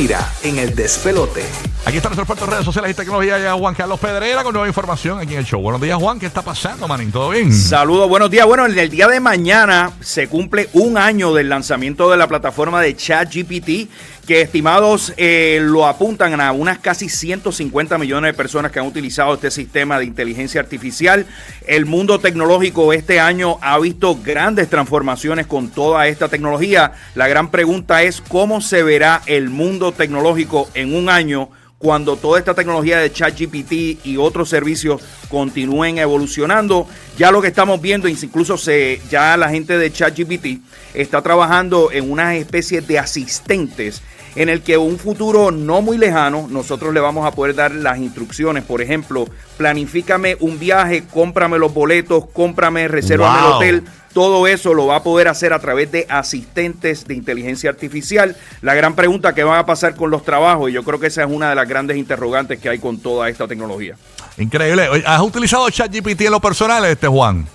Neira en el despelote. Aquí están nuestros expertos en redes sociales y tecnología. Juan Carlos Pedrera con nueva información aquí en el show. Buenos días, Juan. ¿Qué está pasando, manín? ¿Todo bien? Saludos, buenos días. Bueno, en el día de mañana se cumple un año del lanzamiento de la plataforma de ChatGPT, que estimados eh, lo apuntan a unas casi 150 millones de personas que han utilizado este sistema de inteligencia artificial. El mundo tecnológico este año ha visto grandes transformaciones con toda esta tecnología. La gran pregunta es cómo se verá el mundo tecnológico en un año cuando toda esta tecnología de ChatGPT y otros servicios continúen evolucionando. Ya lo que estamos viendo, incluso se, ya la gente de ChatGPT está trabajando en una especie de asistentes en el que un futuro no muy lejano nosotros le vamos a poder dar las instrucciones. Por ejemplo, planifícame un viaje, cómprame los boletos, cómprame, reserva Wow. el hotel. Todo eso lo va a poder hacer a través de asistentes de inteligencia artificial. La gran pregunta que va a pasar con los trabajos, y yo creo que esa es una de las grandes interrogantes que hay con toda esta tecnología. Increíble. ¿Has utilizado ChatGPT en lo personal, este Juan?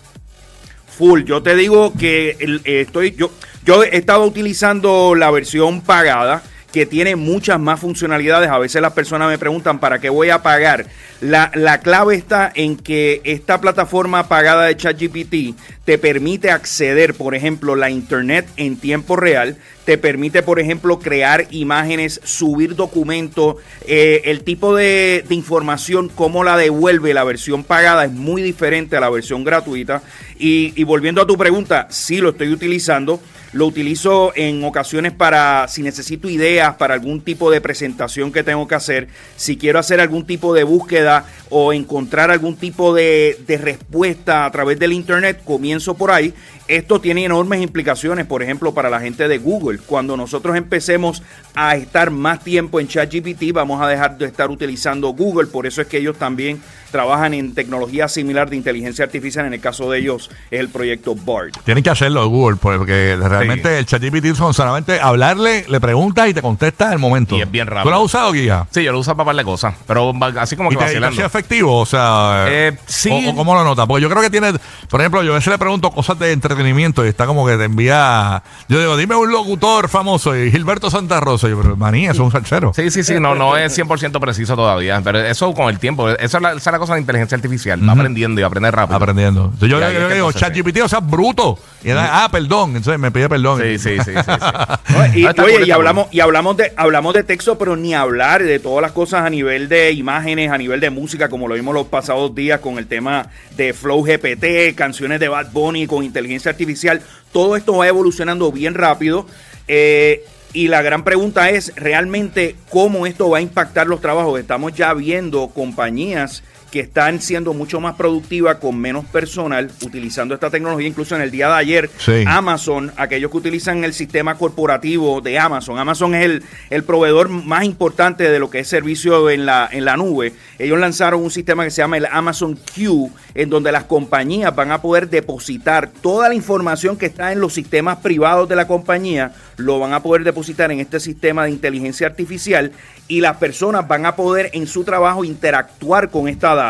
Full, yo te digo que eh, estoy, yo, yo he estado utilizando la versión pagada que tiene muchas más funcionalidades. A veces las personas me preguntan para qué voy a pagar. La, la clave está en que esta plataforma pagada de ChatGPT te permite acceder, por ejemplo, la internet en tiempo real, te permite, por ejemplo, crear imágenes, subir documentos, eh, el tipo de, información, cómo la devuelve la versión pagada es muy diferente a la versión gratuita. Y, y volviendo a tu pregunta, sí lo estoy utilizando. Lo utilizo en ocasiones para, si necesito ideas para algún tipo de presentación que tengo que hacer, si quiero hacer algún tipo de búsqueda o encontrar algún tipo de, de respuesta a través del Internet, comienzo por ahí. Esto tiene enormes implicaciones, por ejemplo, para la gente de Google. Cuando nosotros empecemos a estar más tiempo en ChatGPT, vamos a dejar de estar utilizando Google. Por eso es que ellos también trabajan en tecnología similar de inteligencia artificial. En el caso de ellos es el proyecto BARD. Tienen que hacerlo Google, porque realmente el ChatGPT son solamente hablarle, le preguntas y te contesta al momento. Y es bien ¿Tú rápido. lo has usado, Guía? Sí, yo lo uso para par de cosas, pero así como ¿Y que y efectivo? O sea, Eh, sí. o- o ¿cómo lo notas? Porque yo creo que tiene, por ejemplo, yo a veces le pregunto cosas de entretenimiento y está como que te envía. Yo digo, dime un locutor famoso y Gilberto Santa Rosa. Y yo, pero maní, eso es un salsero. Sí, sí, sí, no, no es 100% preciso todavía, pero eso con el tiempo, eso es la, esa es la cosa de inteligencia artificial, va aprendiendo y aprende rápido. Aprendiendo. Entonces yo, Y yo- yo digo, ChatGPT, o sea, bruto. Y da, ah, perdón. Entonces me pide perdón. Sí, sí, sí, sí, sí. Y, No, está oye, y hablamos, y hablamos de, hablamos de texto, pero ni hablar de todas las cosas a nivel de imágenes, a nivel de música, como lo vimos los pasados días con el tema de Flow GPT, canciones de Bad Bunny con inteligencia artificial. Todo esto va evolucionando bien rápido. eh, y la gran pregunta es realmente cómo esto va a impactar los trabajos. Estamos ya viendo compañías que están siendo mucho más productivas con menos personal utilizando esta tecnología. Incluso en el día de ayer, Sí. Amazon, aquellos que utilizan el sistema corporativo de Amazon. Amazon es el, el proveedor más importante de lo que es servicio en la, en la nube. Ellos lanzaron un sistema que se llama el Amazon Q, en donde las compañías van a poder depositar toda la información que está en los sistemas privados de la compañía, lo van a poder depositar en este sistema de inteligencia artificial y las personas van a poder en su trabajo interactuar con esta data.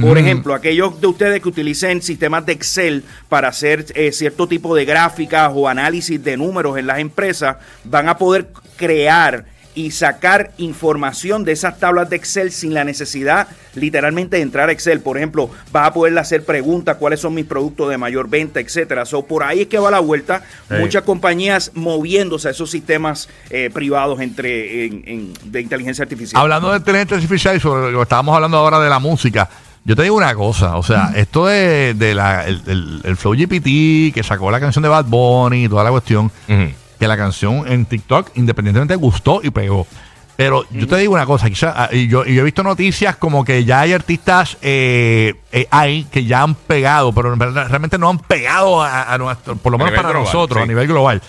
Por ejemplo, aquellos de ustedes que utilicen sistemas de Excel para hacer eh, cierto tipo de gráficas o análisis de números en las empresas, van a poder crear y sacar información de esas tablas de Excel sin la necesidad literalmente de entrar a Excel. Por ejemplo, vas a poderle hacer preguntas, cuáles son mis productos de mayor venta, etcétera. So, por ahí es que va la vuelta. Sí. Muchas compañías moviéndose a esos sistemas eh, privados entre en- en- de inteligencia artificial. Hablando de inteligencia artificial y sobre lo que estábamos hablando ahora de la música, yo te digo una cosa, o sea, esto de, de la, el, el- el Flow GPT que sacó la canción de Bad Bunny y toda la cuestión. Que la canción en TikTok independientemente gustó y pegó. Pero yo te digo una cosa, quizá, ah, y yo, y yo he visto noticias como que ya hay artistas eh, eh, hay que ya han pegado, pero realmente no han pegado a, a nuestro, por lo menos para global, nosotros, a nivel global.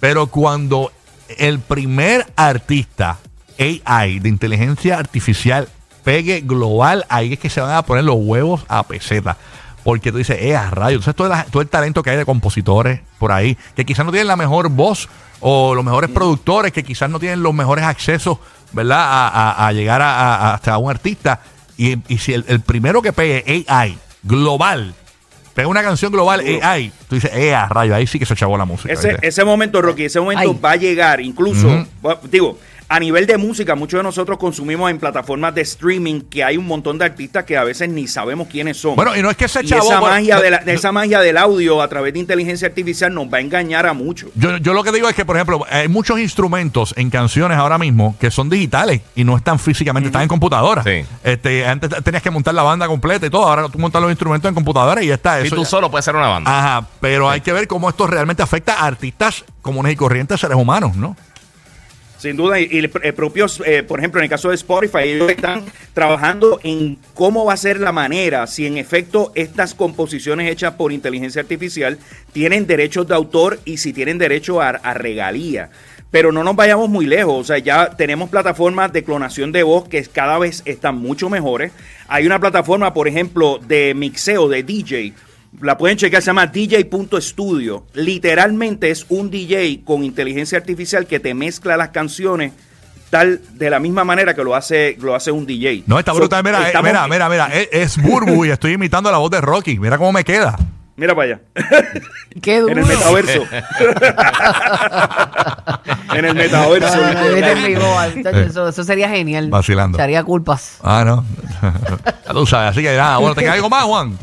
Pero cuando el primer artista AI de inteligencia artificial pegue global, ahí es que se van a poner los huevos a peseta. Porque tú dices, eh, a rayos. Entonces, todo, la- todo el talento que hay de compositores por ahí, que quizás no tienen la mejor voz o los mejores productores, que quizás no tienen los mejores accesos, ¿verdad?, a, a- a llegar a, a- hasta un artista. Y, y si el, el primero que pegue AI global, pega una canción global AI, tú dices, eh, a rayos, ahí sí que se chavó la música. Ese, ese momento, Rocky, ese momento Ay. va a llegar. Incluso, digo, a nivel de música, muchos de nosotros consumimos en plataformas de streaming que hay un montón de artistas que a veces ni sabemos quiénes son. Bueno, y no es que ese Y chavo. esa, bueno, magia no- de la- de no- esa magia del audio a través de inteligencia artificial nos va a engañar a muchos. Yo, yo lo que digo es que, por ejemplo, hay muchos instrumentos en canciones ahora mismo que son digitales y no están físicamente, están en computadora. Sí. Este, antes tenías que montar la banda completa y todo, ahora tú montas los instrumentos en computadora y ya está. Eso tú ya- solo puedes ser una banda. Ajá, pero hay que ver cómo esto realmente afecta a artistas comunes y corrientes, seres humanos, ¿no? Sin duda, y, y el, el propio, eh, por ejemplo, en el caso de Spotify, ellos están trabajando en cómo va a ser la manera, si en efecto estas composiciones hechas por inteligencia artificial tienen derechos de autor y si tienen derecho a, a regalía. Pero no nos vayamos muy lejos, o sea, ya tenemos plataformas de clonación de voz que cada vez están mucho mejores. Hay una plataforma, por ejemplo, de mixeo, de DJ, la pueden checar, se llama DJ.studio. Literalmente es un DJ con inteligencia artificial que te mezcla las canciones tal de la misma manera que lo hace, lo hace un DJ. No, está So, brutal. Mira, eh, estamos- mira, mira, mira. Es, es Burbu y estoy imitando la voz de Rocky. Mira cómo me queda. Mira para allá. Qué duro. en el metaverso. en el metaverso. No, no, eso, eso sería genial. Vacilando. Se haría culpas. Ah, no. Tú sabes. Así que nada, bueno, ¿te queda algo más, Juan?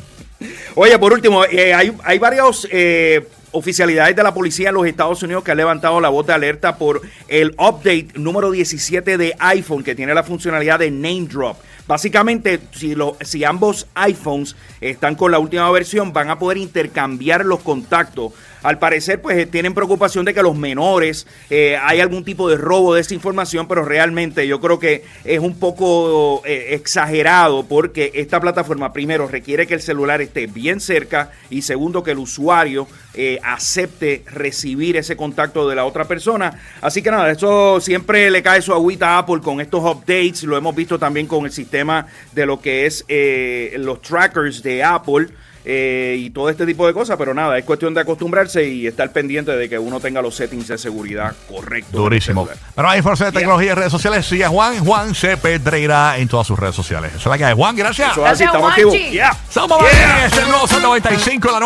Oye, por último, eh, hay, hay varias eh, oficialidades de la policía en los Estados Unidos que han levantado la voz de alerta por el update número 17 de iPhone que tiene la funcionalidad de name drop. Básicamente, si, si ambos iPhones están con la última versión, van a poder intercambiar los contactos. Al parecer, pues eh, tienen preocupación de que los menores eh, hay algún tipo de robo de esa información, pero realmente yo creo que es un poco eh, exagerado porque esta plataforma, primero, requiere que el celular esté bien cerca y segundo, que el usuario eh, acepte recibir ese contacto de la otra persona. Así que nada, eso siempre le cae su agüita a Apple con estos updates. Lo hemos visto también con el sistema de lo que es eh, los trackers de Apple. eh, y todo este tipo de cosas, pero nada, es cuestión de acostumbrarse y estar pendiente de que uno tenga los settings de seguridad correctos. Durísimo. Bueno, hay información de tecnología y redes sociales. Sigue a Juan, Juan C. Pedreira en todas sus redes sociales. Esa es la que hay. Juan, gracias. Eso es así, Gracias, estamos activos. Yeah. Somos Yeah. es el nuevo Sol 95, la